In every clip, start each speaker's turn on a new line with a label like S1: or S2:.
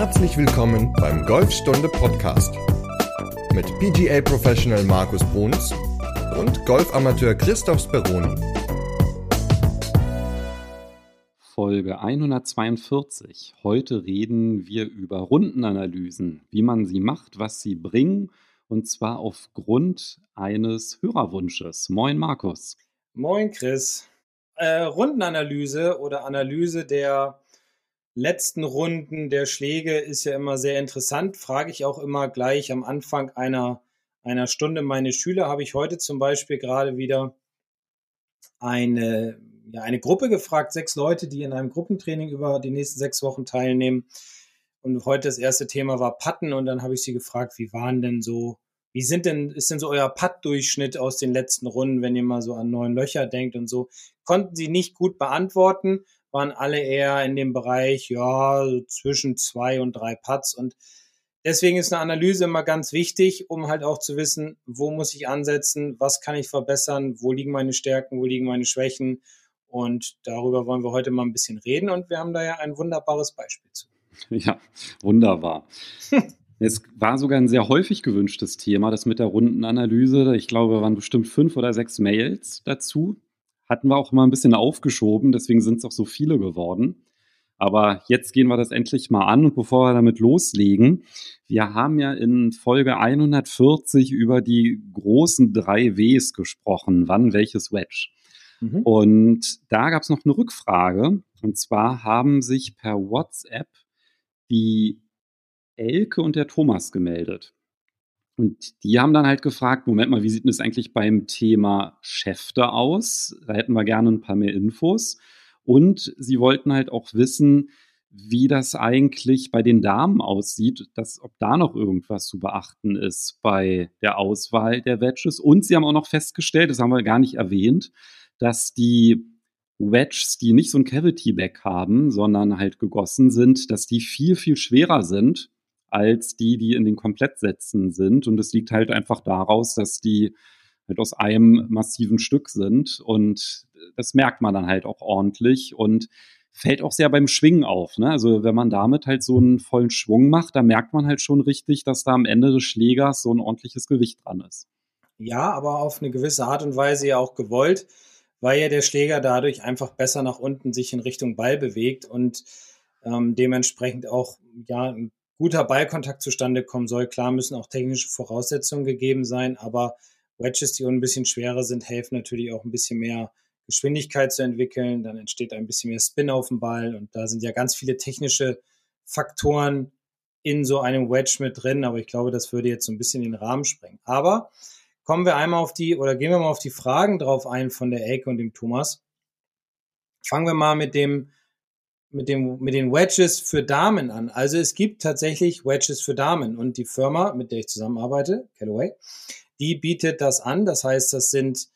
S1: Herzlich willkommen beim Golfstunde Podcast mit PGA Professional Markus Bruns und Golfamateur Christoph Speroni.
S2: Folge 142. Heute reden wir über Rundenanalysen, wie man sie macht, was sie bringen und zwar aufgrund eines Hörerwunsches. Moin Markus.
S3: Moin Chris. Äh, Rundenanalyse oder Analyse der letzten Runden der Schläge ist ja immer sehr interessant. Frage ich auch immer gleich am Anfang einer, einer Stunde meine Schüler. Habe ich heute zum Beispiel gerade wieder eine, ja, eine Gruppe gefragt, sechs Leute, die in einem Gruppentraining über die nächsten sechs Wochen teilnehmen. Und heute das erste Thema war Patten und dann habe ich sie gefragt, wie waren denn so, wie sind denn, ist denn so euer Putt-Durchschnitt aus den letzten Runden, wenn ihr mal so an neun Löcher denkt und so? Konnten sie nicht gut beantworten, waren alle eher in dem Bereich, ja, so zwischen zwei und drei Putts und deswegen ist eine Analyse immer ganz wichtig, um halt auch zu wissen, wo muss ich ansetzen, was kann ich verbessern, wo liegen meine Stärken, wo liegen meine Schwächen und darüber wollen wir heute mal ein bisschen reden und wir haben da ja ein wunderbares Beispiel zu.
S2: Ja, wunderbar. Es war sogar ein sehr häufig gewünschtes Thema, das mit der Rundenanalyse. Ich glaube, waren bestimmt fünf oder sechs Mails dazu. Hatten wir auch mal ein bisschen aufgeschoben, deswegen sind es auch so viele geworden. Aber jetzt gehen wir das endlich mal an und bevor wir damit loslegen, wir haben ja in Folge 140 über die großen drei Ws gesprochen, wann welches Wedge. Mhm. Und da gab es noch eine Rückfrage. Und zwar haben sich per WhatsApp die Elke und der Thomas gemeldet. Und die haben dann halt gefragt, Moment mal, wie sieht das eigentlich beim Thema Schäfte aus? Da hätten wir gerne ein paar mehr Infos. Und sie wollten halt auch wissen, wie das eigentlich bei den Damen aussieht, dass, ob da noch irgendwas zu beachten ist bei der Auswahl der Wedges. Und sie haben auch noch festgestellt, das haben wir gar nicht erwähnt, dass die Wedges, die nicht so ein Cavity-Back haben, sondern halt gegossen sind, dass die viel, viel schwerer sind als die, die in den Komplettsätzen sind. Und es liegt halt einfach daraus, dass die halt aus einem massiven Stück sind. Und das merkt man dann halt auch ordentlich und fällt auch sehr beim Schwingen auf. Ne? Also wenn man damit halt so einen vollen Schwung macht, da merkt man halt schon richtig, dass da am Ende des Schlägers so ein ordentliches Gewicht dran ist.
S3: Ja, aber auf eine gewisse Art und Weise ja auch gewollt weil ja der Schläger dadurch einfach besser nach unten sich in Richtung Ball bewegt und ähm, dementsprechend auch ja ein guter Ballkontakt zustande kommen soll. Klar müssen auch technische Voraussetzungen gegeben sein, aber Wedges, die ein bisschen schwerer sind, helfen natürlich auch ein bisschen mehr Geschwindigkeit zu entwickeln. Dann entsteht ein bisschen mehr Spin auf dem Ball und da sind ja ganz viele technische Faktoren in so einem Wedge mit drin, aber ich glaube, das würde jetzt so ein bisschen den Rahmen sprengen. Aber kommen wir einmal auf die, oder gehen wir mal auf die Fragen drauf ein von der Elke und dem Thomas. Fangen wir mal mit dem, mit dem, mit den Wedges für Damen an. Also es gibt tatsächlich Wedges für Damen und die Firma, mit der ich zusammenarbeite, Callaway, die bietet das an. Das heißt, das sind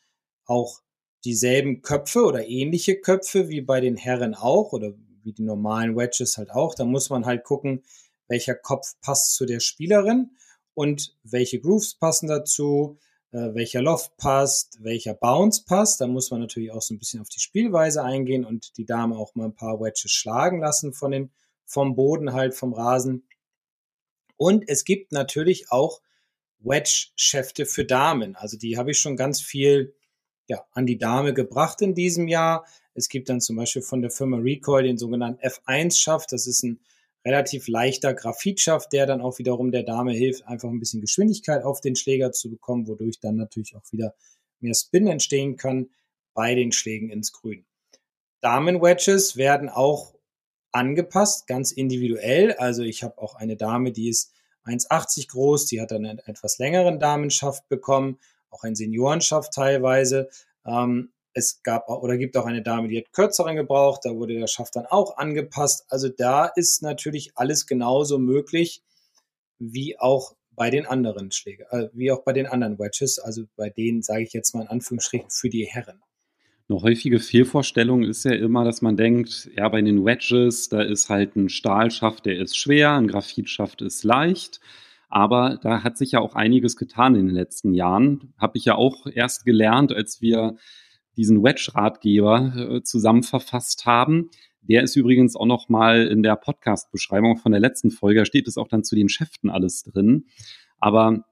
S3: auch dieselben Köpfe oder ähnliche Köpfe wie bei den Herren auch oder wie die normalen Wedges halt auch. Da muss man halt gucken, welcher Kopf passt zu der Spielerin und welche Grooves passen dazu, welcher Loft passt, welcher Bounce passt. Da muss man natürlich auch so ein bisschen auf die Spielweise eingehen und die Dame auch mal ein paar Wedges schlagen lassen von den, vom Boden halt, vom Rasen. Und es gibt natürlich auch Wedge-Schäfte für Damen. Also die habe ich schon ganz viel ja, an die Dame gebracht in diesem Jahr. Es gibt dann zum Beispiel von der Firma Recoil den sogenannten F1-Schaft. Das ist ein relativ leichter Graphitschaft, der dann auch wiederum der Dame hilft, einfach ein bisschen Geschwindigkeit auf den Schläger zu bekommen, wodurch dann natürlich auch wieder mehr Spin entstehen kann bei den Schlägen ins Grün. Damen-Wedges werden auch angepasst, ganz individuell. Also ich habe auch eine Dame, die ist 1,80 groß, die hat dann einen etwas längeren Damenschaft bekommen, auch ein Seniorenschaft teilweise. Ähm, es gab oder gibt auch eine Dame, die hat kürzeren gebraucht, da wurde der Schaft dann auch angepasst. Also da ist natürlich alles genauso möglich wie auch bei den anderen Schlägen, äh, wie auch bei den anderen Wedges, also bei denen sage ich jetzt mal in Anführungsstrichen für die Herren.
S2: Eine häufige Fehlvorstellung ist ja immer, dass man denkt, ja, bei den Wedges, da ist halt ein Stahlschaft, der ist schwer, ein Graphitschaft ist leicht. Aber da hat sich ja auch einiges getan in den letzten Jahren. Habe ich ja auch erst gelernt, als wir diesen Wedge-Ratgeber äh, zusammen verfasst haben. Der ist übrigens auch noch mal in der Podcast-Beschreibung von der letzten Folge. Da steht es auch dann zu den Schäften alles drin. Aber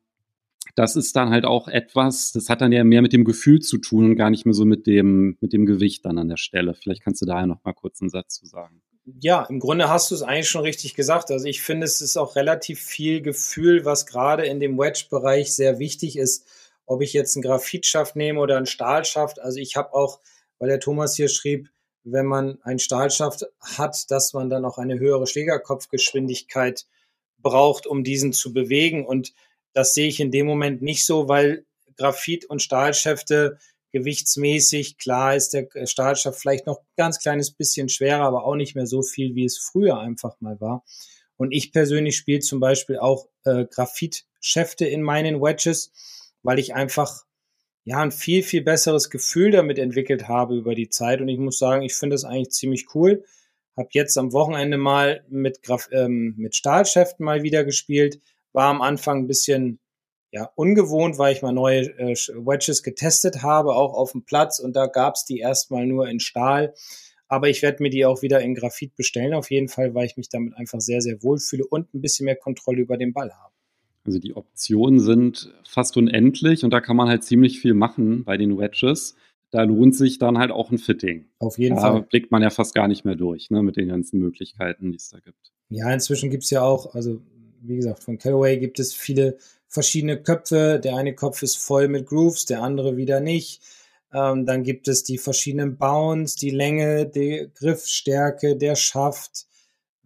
S2: das ist dann halt auch etwas, das hat dann ja mehr mit dem Gefühl zu tun und gar nicht mehr so mit dem, mit dem Gewicht dann an der Stelle. Vielleicht kannst du da ja noch mal kurz einen Satz zu sagen.
S3: Ja, im Grunde hast du es eigentlich schon richtig gesagt. Also ich finde, es ist auch relativ viel Gefühl, was gerade in dem Wedge-Bereich sehr wichtig ist. Ob ich jetzt einen Graphitschaft nehme oder einen Stahlschaft. Also ich habe auch, weil der Thomas hier schrieb, wenn man einen Stahlschaft hat, dass man dann auch eine höhere Schlägerkopfgeschwindigkeit braucht, um diesen zu bewegen. Und das sehe ich in dem Moment nicht so, weil Graphit- und Stahlschäfte gewichtsmäßig, klar ist der Stahlschaft vielleicht noch ganz kleines bisschen schwerer, aber auch nicht mehr so viel, wie es früher einfach mal war. Und ich persönlich spiele zum Beispiel auch äh, Graphitschäfte in meinen Wedges, weil ich einfach ja ein viel, viel besseres Gefühl damit entwickelt habe über die Zeit. Und ich muss sagen, ich finde das eigentlich ziemlich cool. Hab jetzt am Wochenende mal mit, Graf ähm, mit Stahlschäften mal wieder gespielt. War am Anfang ein bisschen ja, ungewohnt, weil ich mal neue äh, Wedges getestet habe, auch auf dem Platz. Und da gab's die erstmal nur in Stahl. Aber ich werde mir die auch wieder in Graphit bestellen, auf jeden Fall, weil ich mich damit einfach sehr, sehr wohl fühle und ein bisschen mehr Kontrolle über den Ball habe.
S2: Also die Optionen sind fast unendlich und da kann man halt ziemlich viel machen bei den Wedges. Da lohnt sich dann halt auch ein Fitting.
S3: Auf jeden
S2: da
S3: Fall.
S2: Da blickt man ja fast gar nicht mehr durch, ne, mit den ganzen Möglichkeiten, die es da gibt.
S3: Ja, inzwischen gibt's ja auch, also wie gesagt, von Callaway gibt es viele verschiedene Köpfe. Der eine Kopf ist voll mit Grooves, der andere wieder nicht. Ähm, dann gibt es die verschiedenen Bounds, die Länge, die Griffstärke, der Schaft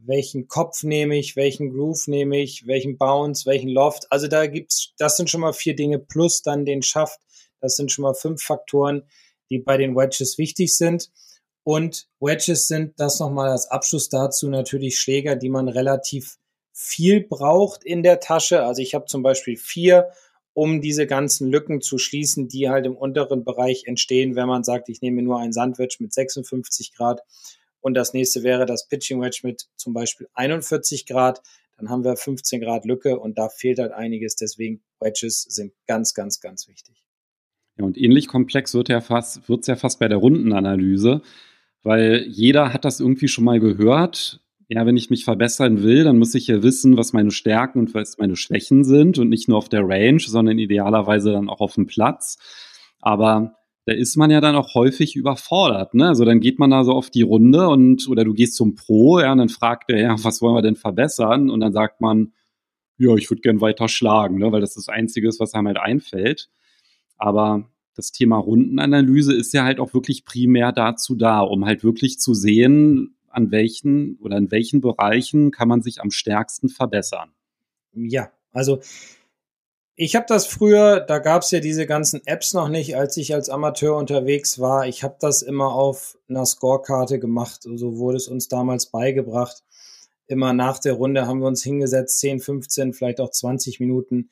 S3: welchen Kopf nehme ich, welchen Groove nehme ich, welchen Bounce, welchen Loft. Also da gibt's, das sind schon mal vier Dinge plus dann den Schaft. Das sind schon mal fünf Faktoren, die bei den Wedges wichtig sind. Und Wedges sind, das nochmal als Abschluss dazu, natürlich Schläger, die man relativ viel braucht in der Tasche. Also ich habe zum Beispiel vier, um diese ganzen Lücken zu schließen, die halt im unteren Bereich entstehen, wenn man sagt, ich nehme nur ein Sandwich mit 56 Grad und das nächste wäre das Pitching Wedge mit zum Beispiel 41 Grad. Dann haben wir 15 Grad Lücke und da fehlt halt einiges. Deswegen Wedges sind ganz, ganz, ganz wichtig.
S2: Ja, und ähnlich komplex wird ja fast, wird's ja fast bei der Rundenanalyse, weil jeder hat das irgendwie schon mal gehört. Ja, wenn ich mich verbessern will, dann muss ich ja wissen, was meine Stärken und was meine Schwächen sind und nicht nur auf der Range, sondern idealerweise dann auch auf dem Platz. Aber da ist man ja dann auch häufig überfordert. Ne? Also dann geht man da so auf die Runde und oder du gehst zum Pro, ja, und dann fragt er, ja, was wollen wir denn verbessern? Und dann sagt man, ja, ich würde gern weiter schlagen, ne? weil das das Einzige ist, was einem halt einfällt. Aber das Thema Rundenanalyse ist ja halt auch wirklich primär dazu da, um halt wirklich zu sehen, an welchen oder in welchen Bereichen kann man sich am stärksten verbessern.
S3: Ja, also ich habe das früher, da gab es ja diese ganzen Apps noch nicht, als ich als Amateur unterwegs war. Ich habe das immer auf einer Scorekarte gemacht. So wurde es uns damals beigebracht. Immer nach der Runde haben wir uns hingesetzt, 10, 15, vielleicht auch 20 Minuten,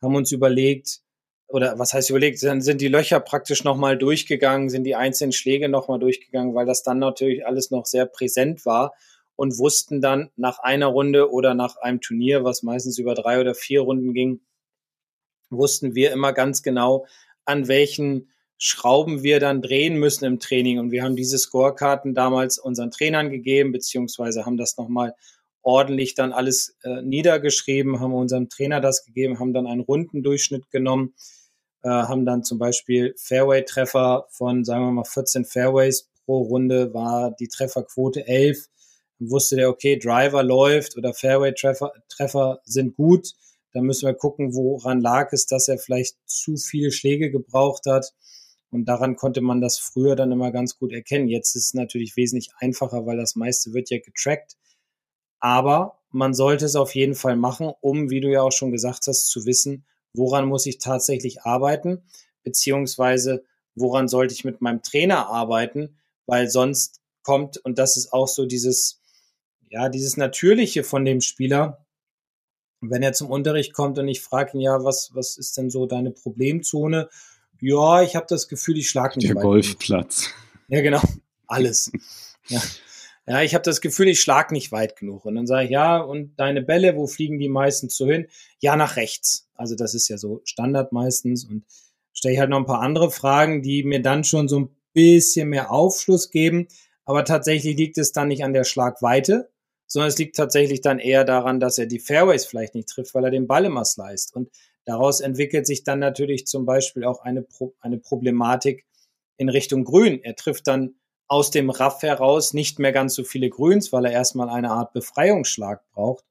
S3: haben uns überlegt, oder was heißt überlegt, dann sind die Löcher praktisch nochmal durchgegangen, sind die einzelnen Schläge nochmal durchgegangen, weil das dann natürlich alles noch sehr präsent war und wussten dann nach einer Runde oder nach einem Turnier, was meistens über drei oder vier Runden ging, wussten wir immer ganz genau, an welchen Schrauben wir dann drehen müssen im Training. Und wir haben diese Scorekarten damals unseren Trainern gegeben, beziehungsweise haben das nochmal ordentlich dann alles äh, niedergeschrieben, haben unserem Trainer das gegeben, haben dann einen Rundendurchschnitt genommen, äh, haben dann zum Beispiel Fairway-Treffer von, sagen wir mal, 14 Fairways pro Runde war die Trefferquote 11. Dann wusste der, okay, Driver läuft oder Fairway-Treffer Treffer sind gut da müssen wir gucken, woran lag es, dass er vielleicht zu viele Schläge gebraucht hat. Und daran konnte man das früher dann immer ganz gut erkennen. Jetzt ist es natürlich wesentlich einfacher, weil das meiste wird ja getrackt. Aber man sollte es auf jeden Fall machen, um, wie du ja auch schon gesagt hast, zu wissen, woran muss ich tatsächlich arbeiten, beziehungsweise woran sollte ich mit meinem Trainer arbeiten, weil sonst kommt, und das ist auch so dieses, ja, dieses Natürliche von dem Spieler, wenn er zum Unterricht kommt und ich frage ihn, ja, was, was ist denn so deine Problemzone? Ja, ich habe das Gefühl, ich schlage nicht
S2: Der Golfplatz.
S3: Genug. Ja, genau. Alles. ja. ja, ich habe das Gefühl, ich schlag nicht weit genug. Und dann sage ich, ja, und deine Bälle, wo fliegen die meistens so hin? Ja, nach rechts. Also das ist ja so Standard meistens. Und stelle ich halt noch ein paar andere Fragen, die mir dann schon so ein bisschen mehr Aufschluss geben. aber tatsächlich liegt es dann nicht an der Schlagweite, sondern es liegt tatsächlich dann eher daran, dass er die Fairways vielleicht nicht trifft, weil er den Ball immer sliced. Und daraus entwickelt sich dann natürlich zum Beispiel auch eine, Pro eine Problematik in Richtung Grün. Er trifft dann aus dem Raff heraus nicht mehr ganz so viele Grüns, weil er erstmal eine Art Befreiungsschlag braucht.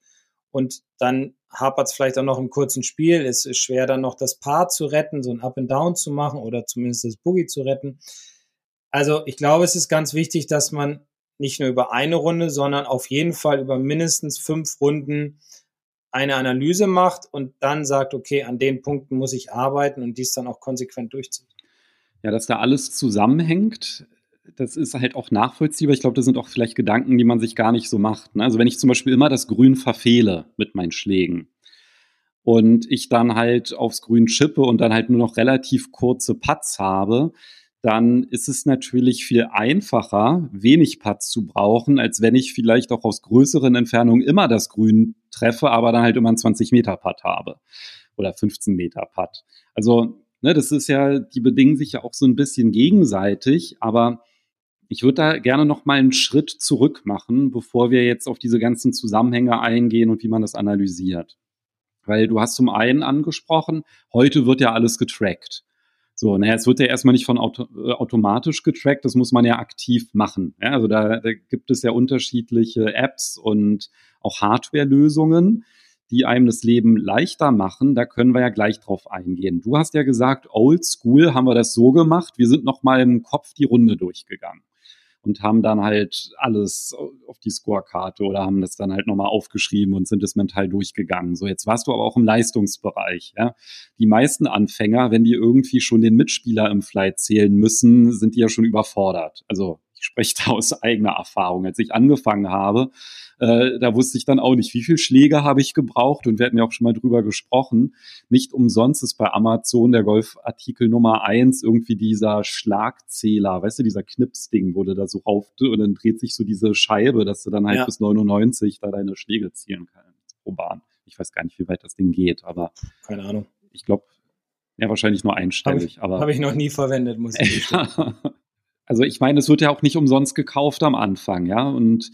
S3: Und dann hapert es vielleicht auch noch im kurzen Spiel. Es ist schwer, dann noch das Paar zu retten, so ein Up and Down zu machen oder zumindest das Boogie zu retten. Also ich glaube, es ist ganz wichtig, dass man nicht nur über eine Runde, sondern auf jeden Fall über mindestens fünf Runden eine Analyse macht und dann sagt, okay, an den Punkten muss ich arbeiten und dies dann auch konsequent durchzieht.
S2: Ja, dass da alles zusammenhängt, das ist halt auch nachvollziehbar. Ich glaube, das sind auch vielleicht Gedanken, die man sich gar nicht so macht. Ne? Also wenn ich zum Beispiel immer das Grün verfehle mit meinen Schlägen und ich dann halt aufs Grün chippe und dann halt nur noch relativ kurze Putts habe, dann ist es natürlich viel einfacher, wenig Putts zu brauchen, als wenn ich vielleicht auch aus größeren Entfernungen immer das Grün treffe, aber dann halt immer einen 20 Meter Putt habe oder 15 Meter Putt. Also, ne, das ist ja, die bedingen sich ja auch so ein bisschen gegenseitig, aber ich würde da gerne noch mal einen Schritt zurück machen, bevor wir jetzt auf diese ganzen Zusammenhänge eingehen und wie man das analysiert. Weil du hast zum einen angesprochen, heute wird ja alles getrackt. So, naja, es wird ja erstmal nicht von auto, äh, automatisch getrackt, das muss man ja aktiv machen. Ja, also da, da gibt es ja unterschiedliche Apps und auch Hardware-Lösungen, die einem das Leben leichter machen. Da können wir ja gleich drauf eingehen. Du hast ja gesagt, old school haben wir das so gemacht. Wir sind noch mal im Kopf die Runde durchgegangen und haben dann halt alles auf die Scorekarte oder haben das dann halt nochmal aufgeschrieben und sind es mental durchgegangen. So, jetzt warst du aber auch im Leistungsbereich. Ja? Die meisten Anfänger, wenn die irgendwie schon den Mitspieler im Flight zählen müssen, sind die ja schon überfordert. Also ich spreche da aus eigener Erfahrung. Als ich angefangen habe, äh, da wusste ich dann auch nicht, wie viel Schläge habe ich gebraucht und wir hatten ja auch schon mal drüber gesprochen. Nicht umsonst ist bei Amazon der Golfartikel Nummer eins irgendwie dieser Schlagzähler, weißt du, dieser Knipsding, wo du da so rauf und dann dreht sich so diese Scheibe, dass du dann halt ja. bis 99 da deine Schläge zielen kannst pro Bahn. Ich weiß gar nicht, wie weit das Ding geht, aber
S3: keine Ahnung.
S2: Ich glaube, ja, wahrscheinlich nur einstellig.
S3: Habe ich, hab ich noch nie verwendet, muss ich sagen.
S2: Also ich meine, es wird ja auch nicht umsonst gekauft am Anfang, ja. Und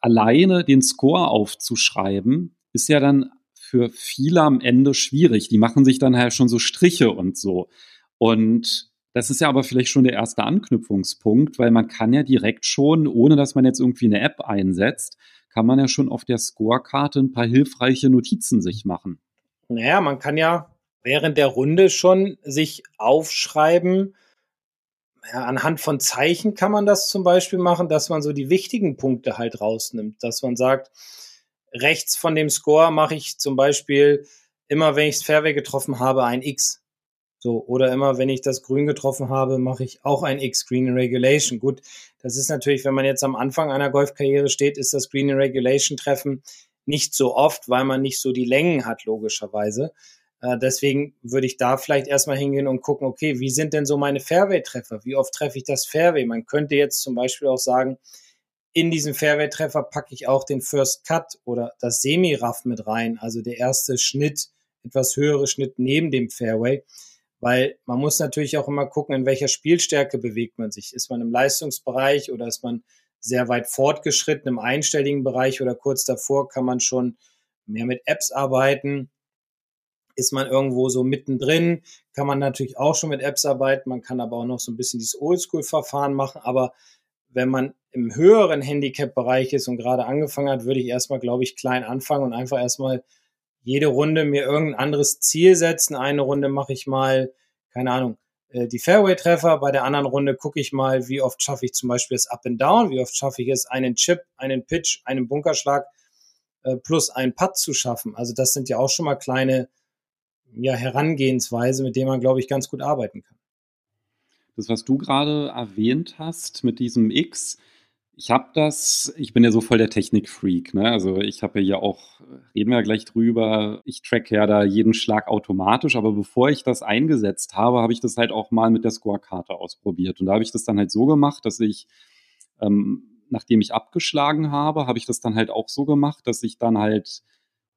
S2: alleine den Score aufzuschreiben, ist ja dann für viele am Ende schwierig. Die machen sich dann halt schon so Striche und so. Und das ist ja aber vielleicht schon der erste Anknüpfungspunkt, weil man kann ja direkt schon, ohne dass man jetzt irgendwie eine App einsetzt, kann man ja schon auf der Scorekarte ein paar hilfreiche Notizen sich machen.
S3: Naja, man kann ja während der Runde schon sich aufschreiben, ja, anhand von Zeichen kann man das zum Beispiel machen, dass man so die wichtigen Punkte halt rausnimmt, dass man sagt, rechts von dem Score mache ich zum Beispiel immer, wenn ich das Fairway getroffen habe, ein X. So, oder immer, wenn ich das Grün getroffen habe, mache ich auch ein X Green Regulation. Gut, das ist natürlich, wenn man jetzt am Anfang einer Golfkarriere steht, ist das Green Regulation Treffen nicht so oft, weil man nicht so die Längen hat, logischerweise. Äh, deswegen würde ich da vielleicht erstmal hingehen und gucken, okay, wie sind denn so meine Fairway-Treffer? Wie oft treffe ich das Fairway? Man könnte jetzt zum Beispiel auch sagen, in diesen Fairway-Treffer packe ich auch den First Cut oder das Semi-Raff mit rein, also der erste Schnitt, etwas höhere Schnitt neben dem Fairway. Weil man muss natürlich auch immer gucken, in welcher Spielstärke bewegt man sich. Ist man im Leistungsbereich oder ist man sehr weit fortgeschritten im einstelligen Bereich oder kurz davor kann man schon mehr mit Apps arbeiten ist man irgendwo so mittendrin, kann man natürlich auch schon mit Apps arbeiten, man kann aber auch noch so ein bisschen dieses Oldschool-Verfahren machen, aber wenn man im höheren Handicap-Bereich ist und gerade angefangen hat, würde ich erstmal, glaube ich, klein anfangen und einfach erstmal jede Runde mir irgendein anderes Ziel setzen. Eine Runde mache ich mal, keine Ahnung, äh, die Fairway-Treffer. Bei der anderen Runde gucke ich mal, wie oft schaffe ich zum Beispiel das Up and Down, wie oft schaffe ich es, einen Chip, einen Pitch, einen Bunkerschlag äh, plus einen Putt zu schaffen. Also das sind ja auch schon mal kleine ja, Herangehensweise, mit dem man, glaube ich, ganz gut arbeiten kann.
S2: Das, was du gerade erwähnt hast mit diesem X, ich habe das, ich bin ja so voll der Technikfreak, ne? Also ich habe ja auch, reden wir ja gleich drüber, ich track ja da jeden Schlag automatisch, aber bevor ich das eingesetzt habe, habe ich das halt auch mal mit der Scorekarte ausprobiert. Und da habe ich das dann halt so gemacht, dass ich, ähm, nachdem ich abgeschlagen habe, habe ich das dann halt auch so gemacht, dass ich dann halt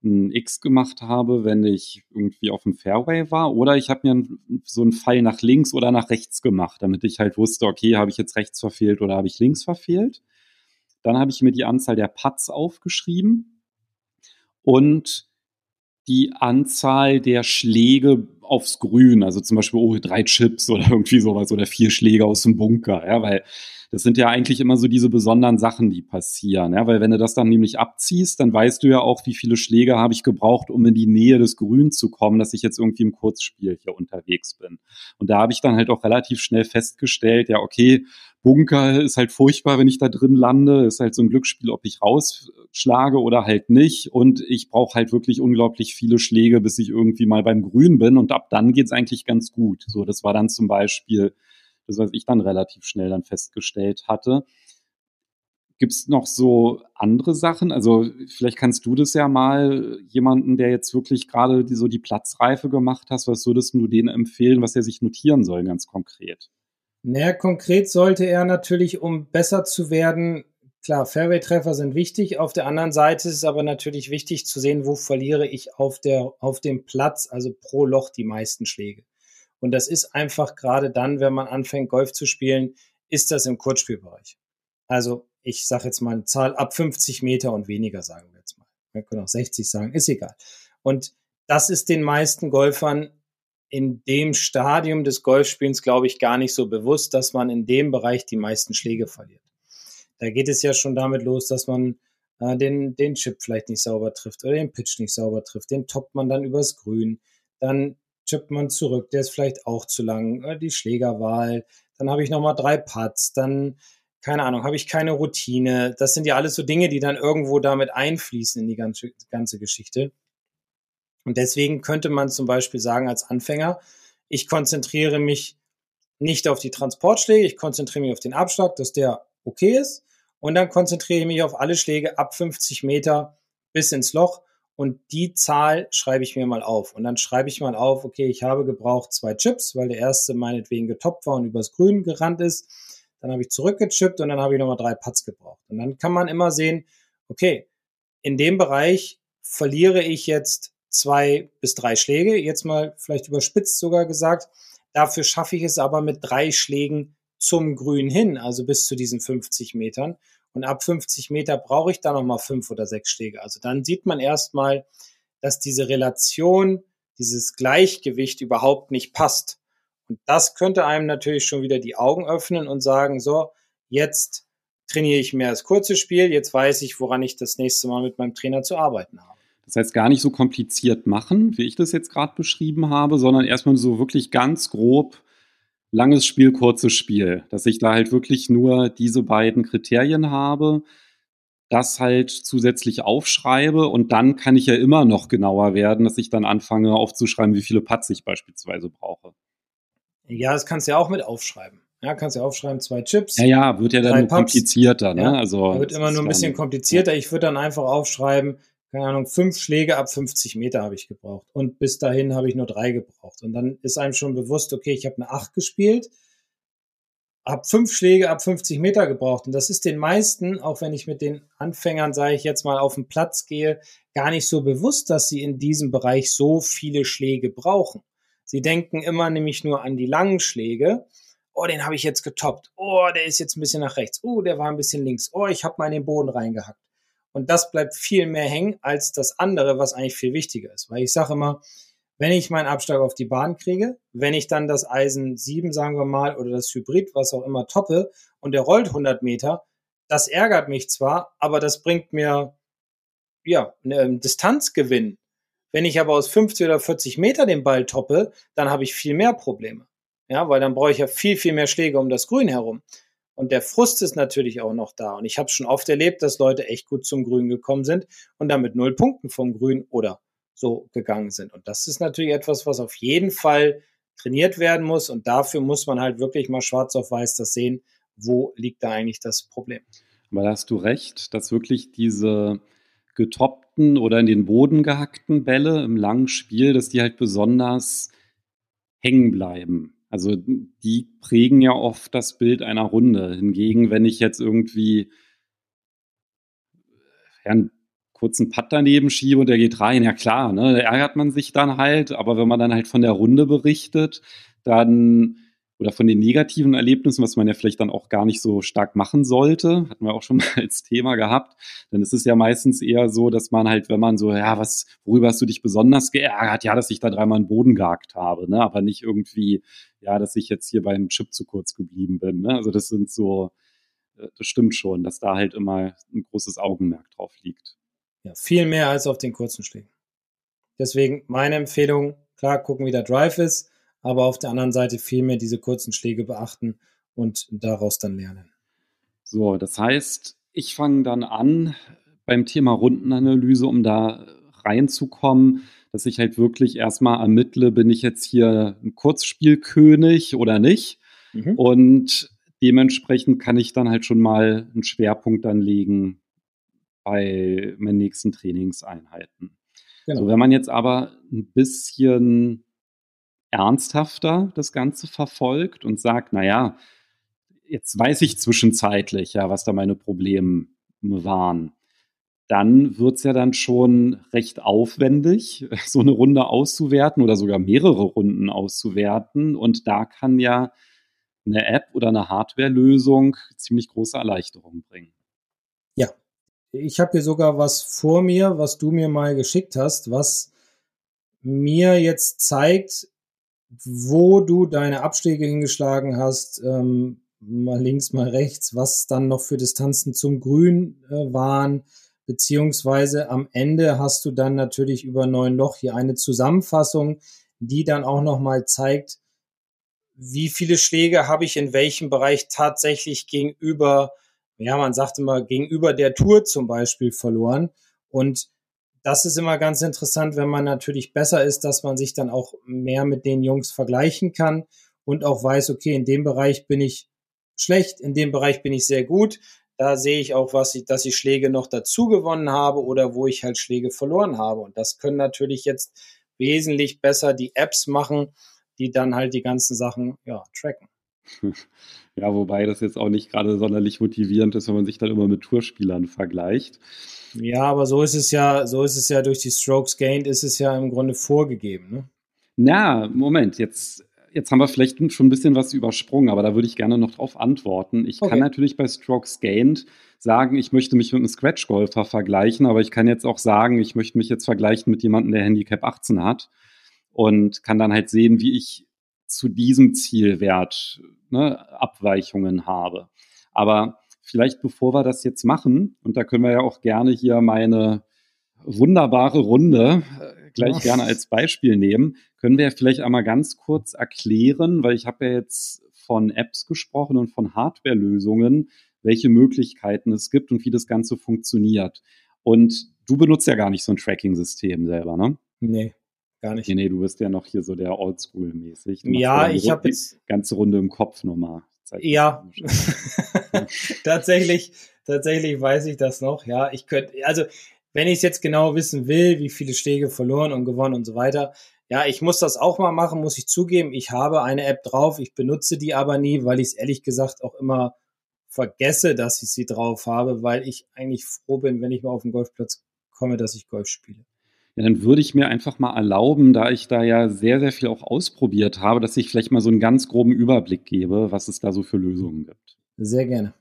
S2: ein X gemacht habe, wenn ich irgendwie auf dem Fairway war, oder ich habe mir so einen Pfeil nach links oder nach rechts gemacht, damit ich halt wusste, okay, habe ich jetzt rechts verfehlt oder habe ich links verfehlt. Dann habe ich mir die Anzahl der Putts aufgeschrieben und die Anzahl der Schläge aufs Grün, also zum Beispiel oh, drei Chips oder irgendwie sowas oder vier Schläge aus dem Bunker, ja, weil das sind ja eigentlich immer so diese besonderen Sachen, die passieren. Ja? Weil wenn du das dann nämlich abziehst, dann weißt du ja auch, wie viele Schläge habe ich gebraucht, um in die Nähe des Grüns zu kommen, dass ich jetzt irgendwie im Kurzspiel hier unterwegs bin. Und da habe ich dann halt auch relativ schnell festgestellt, ja, okay, Bunker ist halt furchtbar, wenn ich da drin lande. Ist halt so ein Glücksspiel, ob ich rausschlage oder halt nicht. Und ich brauche halt wirklich unglaublich viele Schläge, bis ich irgendwie mal beim Grün bin. Und ab dann geht's eigentlich ganz gut. So, das war dann zum Beispiel das, was ich dann relativ schnell dann festgestellt hatte. Gibt es noch so andere Sachen? Also vielleicht kannst du das ja mal jemanden, der jetzt wirklich gerade die, so die Platzreife gemacht hast, was würdest du denen empfehlen, was er sich notieren soll, ganz konkret?
S3: Naja, konkret sollte er natürlich, um besser zu werden, klar, Fairway-Treffer sind wichtig. Auf der anderen Seite ist es aber natürlich wichtig zu sehen, wo verliere ich auf, der, auf dem Platz, also pro Loch die meisten Schläge. Und das ist einfach gerade dann, wenn man anfängt, Golf zu spielen, ist das im Kurzspielbereich. Also ich sage jetzt mal eine Zahl ab 50 Meter und weniger, sagen wir jetzt mal. Wir können auch 60 sagen, ist egal. Und das ist den meisten Golfern in dem Stadium des Golfspielens, glaube ich, gar nicht so bewusst, dass man in dem Bereich die meisten Schläge verliert. Da geht es ja schon damit los, dass man äh, den, den Chip vielleicht nicht sauber trifft oder den Pitch nicht sauber trifft. Den toppt man dann übers Grün. Dann chippt man zurück, der ist vielleicht auch zu lang, äh, die Schlägerwahl, dann habe ich nochmal drei Putts, dann, keine Ahnung, habe ich keine Routine. Das sind ja alles so Dinge, die dann irgendwo damit einfließen in die ganze, ganze Geschichte. Und deswegen könnte man zum Beispiel sagen als Anfänger, ich konzentriere mich nicht auf die Transportschläge, ich konzentriere mich auf den Abschlag, dass der okay ist. Und dann konzentriere ich mich auf alle Schläge ab 50 Meter bis ins Loch und die Zahl schreibe ich mir mal auf. Und dann schreibe ich mal auf, okay, ich habe gebraucht zwei Chips, weil der erste meinetwegen getoppt war und übers Grün gerannt ist. Dann habe ich zurückgechippt und dann habe ich nochmal drei Putts gebraucht. Und dann kann man immer sehen, okay, in dem Bereich verliere ich jetzt zwei bis drei Schläge, jetzt mal vielleicht überspitzt sogar gesagt. Dafür schaffe ich es aber mit drei Schlägen zum Grün hin, also bis zu diesen 50 Metern. Und ab 50 Meter brauche ich da nochmal fünf oder sechs Schläge. Also dann sieht man erstmal, dass diese Relation, dieses Gleichgewicht überhaupt nicht passt. Und das könnte einem natürlich schon wieder die Augen öffnen und sagen, so, jetzt trainiere ich mehr das kurze Spiel, jetzt weiß ich, woran ich das nächste Mal mit meinem Trainer zu arbeiten habe.
S2: Das heißt, gar nicht so kompliziert machen, wie ich das jetzt gerade beschrieben habe, sondern erstmal so wirklich ganz grob langes Spiel, kurzes Spiel. Dass ich da halt wirklich nur diese beiden Kriterien habe, das halt zusätzlich aufschreibe und dann kann ich ja immer noch genauer werden, dass ich dann anfange aufzuschreiben, wie viele Putts ich beispielsweise brauche.
S3: Ja, das kannst du ja auch mit aufschreiben. Ja, kannst du ja aufschreiben, zwei Chips.
S2: Ja, ja, wird ja dann komplizierter, ne? Ja,
S3: also. Wird immer nur ein bisschen komplizierter. Ich würde dann einfach aufschreiben, keine Ahnung, fünf Schläge ab 50 Meter habe ich gebraucht. Und bis dahin habe ich nur drei gebraucht. Und dann ist einem schon bewusst, okay, ich habe eine acht gespielt, habe fünf Schläge ab 50 Meter gebraucht. Und das ist den meisten, auch wenn ich mit den Anfängern, sage ich jetzt mal, auf den Platz gehe, gar nicht so bewusst, dass sie in diesem Bereich so viele Schläge brauchen. Sie denken immer nämlich nur an die langen Schläge. Oh, den habe ich jetzt getoppt. Oh, der ist jetzt ein bisschen nach rechts. Oh, der war ein bisschen links. Oh, ich habe mal in den Boden reingehackt. Und das bleibt viel mehr hängen als das andere, was eigentlich viel wichtiger ist. Weil ich sage immer, wenn ich meinen Abschlag auf die Bahn kriege, wenn ich dann das Eisen 7, sagen wir mal, oder das Hybrid, was auch immer, toppe und der rollt 100 Meter, das ärgert mich zwar, aber das bringt mir, ja, einen Distanzgewinn. Wenn ich aber aus 50 oder 40 Meter den Ball toppe, dann habe ich viel mehr Probleme. Ja, weil dann brauche ich ja viel, viel mehr Schläge um das Grün herum. Und der Frust ist natürlich auch noch da. Und ich habe schon oft erlebt, dass Leute echt gut zum Grün gekommen sind und damit null Punkten vom Grün oder so gegangen sind. Und das ist natürlich etwas, was auf jeden Fall trainiert werden muss. Und dafür muss man halt wirklich mal schwarz auf weiß das sehen, wo liegt da eigentlich das Problem.
S2: Aber da hast du recht, dass wirklich diese getoppten oder in den Boden gehackten Bälle im langen Spiel, dass die halt besonders hängen bleiben. Also die prägen ja oft das Bild einer Runde. Hingegen, wenn ich jetzt irgendwie ja, ein kurzen Putt daneben schiebe und der geht rein, ja klar, ne, da ärgert man sich dann halt, aber wenn man dann halt von der Runde berichtet, dann oder von den negativen Erlebnissen, was man ja vielleicht dann auch gar nicht so stark machen sollte, hatten wir auch schon mal als Thema gehabt, dann ist es ja meistens eher so, dass man halt, wenn man so, ja, was, worüber hast du dich besonders geärgert? Ja, dass ich da dreimal einen Boden gehakt habe, ne, aber nicht irgendwie, ja, dass ich jetzt hier beim Chip zu kurz geblieben bin, ne, also das sind so, äh, das stimmt schon, dass da halt immer ein großes Augenmerk drauf liegt.
S3: Ja, viel mehr als auf den kurzen Schlägen. Deswegen meine Empfehlung, klar, gucken, wie der Drive ist, aber auf der anderen Seite viel mehr diese kurzen Schläge beachten und daraus dann lernen.
S2: So, das heißt, ich fange dann an beim Thema Rundenanalyse, um da reinzukommen, dass ich halt wirklich erstmal ermittle, bin ich jetzt hier ein Kurzspielkönig oder nicht? Mhm. Und dementsprechend kann ich dann halt schon mal einen Schwerpunkt dann legen bei meinen nächsten Trainingseinheiten. Genau. So, wenn man jetzt aber ein bisschen ernsthafter das Ganze verfolgt und sagt, naja, jetzt weiß ich zwischenzeitlich ja, was da meine Probleme waren, dann wird es ja dann schon recht aufwendig, so eine Runde auszuwerten oder sogar mehrere Runden auszuwerten. Und da kann ja eine App oder eine Hardware-Lösung ziemlich große Erleichterung bringen.
S3: Ja, ich habe hier sogar was vor mir, was du mir mal geschickt hast, was mir jetzt zeigt, wo du deine Abschläge hingeschlagen hast, ähm, mal links, mal rechts, was dann noch für Distanzen zum Grün äh, waren, beziehungsweise am Ende hast du dann natürlich über neun Loch hier eine Zusammenfassung, die dann auch nochmal zeigt, wie viele Schläge habe ich in welchem Bereich tatsächlich gegenüber, ja, man sagt immer, gegenüber der Tour zum Beispiel verloren. Und das ist immer ganz interessant, wenn man natürlich besser ist, dass man sich dann auch mehr mit den Jungs vergleichen kann und auch weiß, okay, in dem Bereich bin ich schlecht, in dem Bereich bin ich sehr gut. Da sehe ich auch, was ich, dass ich Schläge noch dazu gewonnen habe oder wo ich halt Schläge verloren habe. Und das können natürlich jetzt wesentlich besser die Apps machen, die dann halt die ganzen Sachen ja, tracken.
S2: Ja, wobei das jetzt auch nicht gerade sonderlich motivierend ist, wenn man sich dann immer mit Tourspielern vergleicht.
S3: Ja, aber so ist es ja, so ist es ja durch die Strokes Gained, ist es ja im Grunde vorgegeben. Ne?
S2: Na, Moment, jetzt, jetzt haben wir vielleicht schon ein bisschen was übersprungen, aber da würde ich gerne noch drauf antworten. Ich okay. kann natürlich bei Strokes Gained sagen, ich möchte mich mit einem Scratch-Golfer vergleichen, aber ich kann jetzt auch sagen, ich möchte mich jetzt vergleichen mit jemandem, der Handicap 18 hat und kann dann halt sehen, wie ich zu diesem Zielwert ne, Abweichungen habe. Aber vielleicht bevor wir das jetzt machen, und da können wir ja auch gerne hier meine wunderbare Runde äh, gleich ja. gerne als Beispiel nehmen, können wir ja vielleicht einmal ganz kurz erklären, weil ich habe ja jetzt von Apps gesprochen und von Hardwarelösungen, welche Möglichkeiten es gibt und wie das Ganze funktioniert. Und du benutzt ja gar nicht so ein Tracking-System selber, ne?
S3: Nee, gar nicht.
S2: Nee, nee, du bist ja noch hier so der Oldschool-mäßig.
S3: Ja, ich habe jetzt
S2: ganze Runde im Kopf nochmal.
S3: Ja, tatsächlich, tatsächlich weiß ich das noch. Ja, ich könnte, also wenn ich es jetzt genau wissen will, wie viele Schläge verloren und gewonnen und so weiter, ja, ich muss das auch mal machen, muss ich zugeben. Ich habe eine App drauf, ich benutze die aber nie, weil ich es ehrlich gesagt auch immer vergesse, dass ich sie drauf habe, weil ich eigentlich froh bin, wenn ich mal auf den Golfplatz komme, dass ich Golf spiele.
S2: Ja, dann würde ich mir einfach mal erlauben, da ich da ja sehr, sehr viel auch ausprobiert habe, dass ich vielleicht mal so einen ganz groben Überblick gebe, was es da so für Lösungen gibt.
S3: Sehr gerne.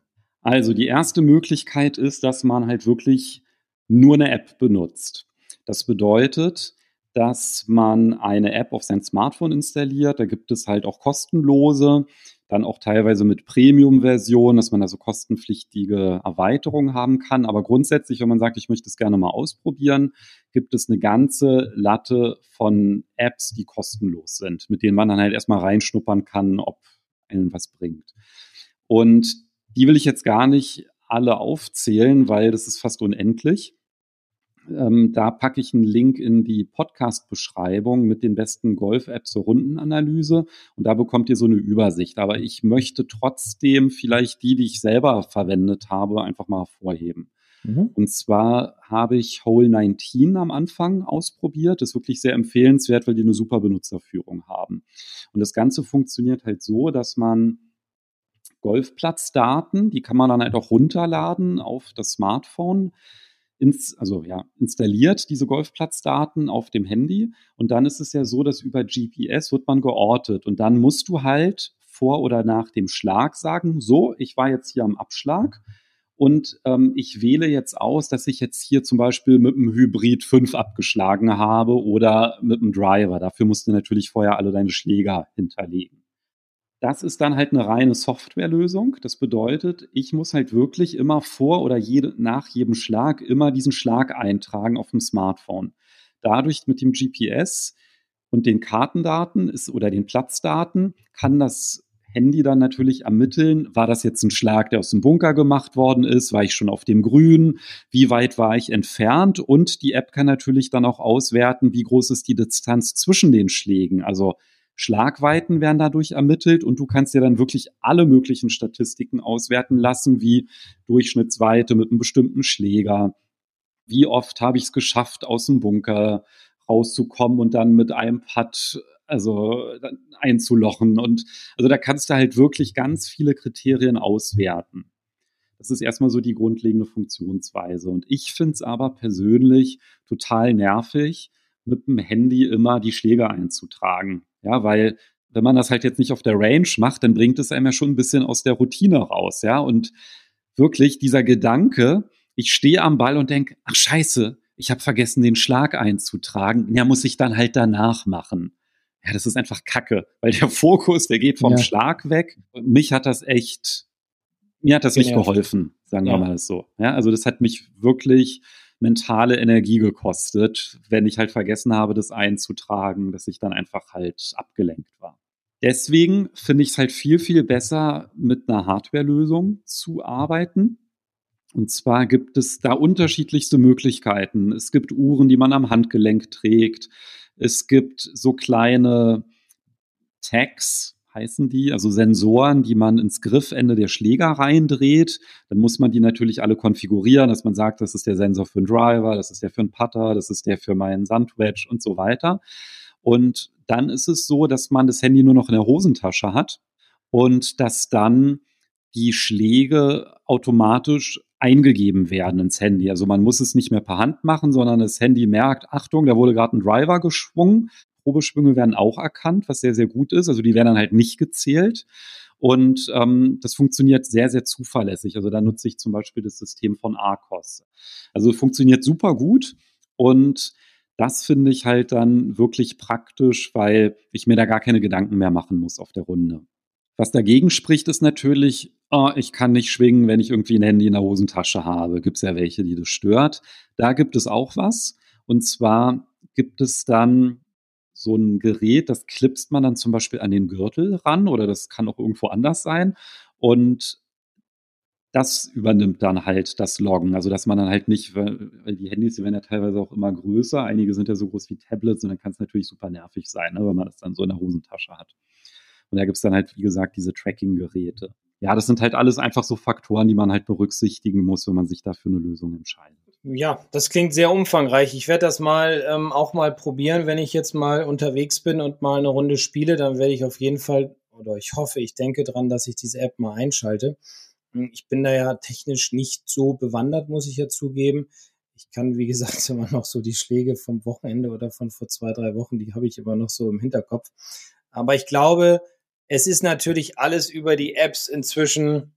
S2: Also die erste Möglichkeit ist, dass man halt wirklich nur eine App benutzt. Das bedeutet, dass man eine App auf sein Smartphone installiert. Da gibt es halt auch kostenlose dann auch teilweise mit Premium-Version, dass man also kostenpflichtige Erweiterungen haben kann. Aber grundsätzlich, wenn man sagt, ich möchte es gerne mal ausprobieren, gibt es eine ganze Latte von Apps, die kostenlos sind, mit denen man dann halt erstmal reinschnuppern kann, ob einen was bringt. Und die will ich jetzt gar nicht alle aufzählen, weil das ist fast unendlich. Ähm, da packe ich einen Link in die Podcast-Beschreibung mit den besten Golf-Apps zur Rundenanalyse und da bekommt ihr so eine Übersicht. Aber ich möchte trotzdem vielleicht die, die ich selber verwendet habe, einfach mal hervorheben. Mhm. Und zwar habe ich Hole 19 am Anfang ausprobiert. Das ist wirklich sehr empfehlenswert, weil die eine super Benutzerführung haben. Und das Ganze funktioniert halt so, dass man Golfplatzdaten, die kann man dann halt auch runterladen auf das Smartphone ins, also ja, installiert diese Golfplatzdaten auf dem Handy und dann ist es ja so, dass über GPS wird man geortet und dann musst du halt vor oder nach dem Schlag sagen, so, ich war jetzt hier am Abschlag und ähm, ich wähle jetzt aus, dass ich jetzt hier zum Beispiel mit einem Hybrid 5 abgeschlagen habe oder mit einem Driver. Dafür musst du natürlich vorher alle deine Schläger hinterlegen. Das ist dann halt eine reine Softwarelösung. Das bedeutet, ich muss halt wirklich immer vor oder jede, nach jedem Schlag immer diesen Schlag eintragen auf dem Smartphone. Dadurch mit dem GPS und den Kartendaten ist, oder den Platzdaten kann das Handy dann natürlich ermitteln, war das jetzt ein Schlag, der aus dem Bunker gemacht worden ist, war ich schon auf dem Grün, wie weit war ich entfernt und die App kann natürlich dann auch auswerten, wie groß ist die Distanz zwischen den Schlägen. Also Schlagweiten werden dadurch ermittelt und du kannst dir dann wirklich alle möglichen Statistiken auswerten lassen, wie Durchschnittsweite mit einem bestimmten Schläger. Wie oft habe ich es geschafft, aus dem Bunker rauszukommen und dann mit einem Putt also einzulochen. Und also da kannst du halt wirklich ganz viele Kriterien auswerten. Das ist erstmal so die grundlegende Funktionsweise. Und ich finde es aber persönlich total nervig, mit dem Handy immer die Schläge einzutragen. Ja, weil wenn man das halt jetzt nicht auf der Range macht, dann bringt es einem ja schon ein bisschen aus der Routine raus, ja. Und wirklich dieser Gedanke, ich stehe am Ball und denke, ach scheiße, ich habe vergessen, den Schlag einzutragen. Ja, muss ich dann halt danach machen. Ja, das ist einfach Kacke, weil der Fokus, der geht vom ja. Schlag weg. Und mich hat das echt, mir hat das Genervt. nicht geholfen, sagen ja. wir mal so. Ja, also das hat mich wirklich mentale Energie gekostet, wenn ich halt vergessen habe, das einzutragen, dass ich dann einfach halt abgelenkt war. Deswegen finde ich es halt viel, viel besser, mit einer Hardware-Lösung zu arbeiten. Und zwar gibt es da unterschiedlichste Möglichkeiten. Es gibt Uhren, die man am Handgelenk trägt. Es gibt so kleine Tags, heißen die, also Sensoren, die man ins Griffende der Schläger reindreht. Dann muss man die natürlich alle konfigurieren, dass man sagt, das ist der Sensor für einen Driver, das ist der für einen Putter, das ist der für meinen Sandwedge und so weiter. Und dann ist es so, dass man das Handy nur noch in der Hosentasche hat und dass dann die Schläge automatisch eingegeben werden ins Handy. Also man muss es nicht mehr per Hand machen, sondern das Handy merkt, Achtung, da wurde gerade ein Driver geschwungen Probeschwünge werden auch erkannt, was sehr, sehr gut ist. Also die werden dann halt nicht gezählt. Und ähm, das funktioniert sehr, sehr zuverlässig. Also da nutze ich zum Beispiel das System von Arcos. Also funktioniert super gut und das finde ich halt dann wirklich praktisch, weil ich mir da gar keine Gedanken mehr machen muss auf der Runde. Was dagegen spricht, ist natürlich, oh, ich kann nicht schwingen, wenn ich irgendwie ein Handy in der Hosentasche habe. Gibt es ja welche, die das stört. Da gibt es auch was. Und zwar gibt es dann so ein Gerät, das klipst man dann zum Beispiel an den Gürtel ran oder das kann auch irgendwo anders sein. Und das übernimmt dann halt das Loggen. Also, dass man dann halt nicht, weil die Handys, die werden ja teilweise auch immer größer. Einige sind ja so groß wie Tablets und dann kann es natürlich super nervig sein, ne, wenn man das dann so in der Hosentasche hat. Und da gibt es dann halt, wie gesagt, diese Tracking-Geräte. Ja, das sind halt alles einfach so Faktoren, die man halt berücksichtigen muss, wenn man sich dafür eine Lösung entscheidet.
S3: Ja, das klingt sehr umfangreich. Ich werde das mal ähm, auch mal probieren, wenn ich jetzt mal unterwegs bin und mal eine Runde spiele, dann werde ich auf jeden Fall, oder ich hoffe, ich denke dran, dass ich diese App mal einschalte. Hm, ich bin da ja technisch nicht so bewandert, muss ich ja zugeben. Ich kann, wie gesagt, immer noch so die Schläge vom Wochenende oder von vor zwei, drei Wochen, die habe ich immer noch so im Hinterkopf. Aber ich glaube, es ist natürlich alles über die Apps inzwischen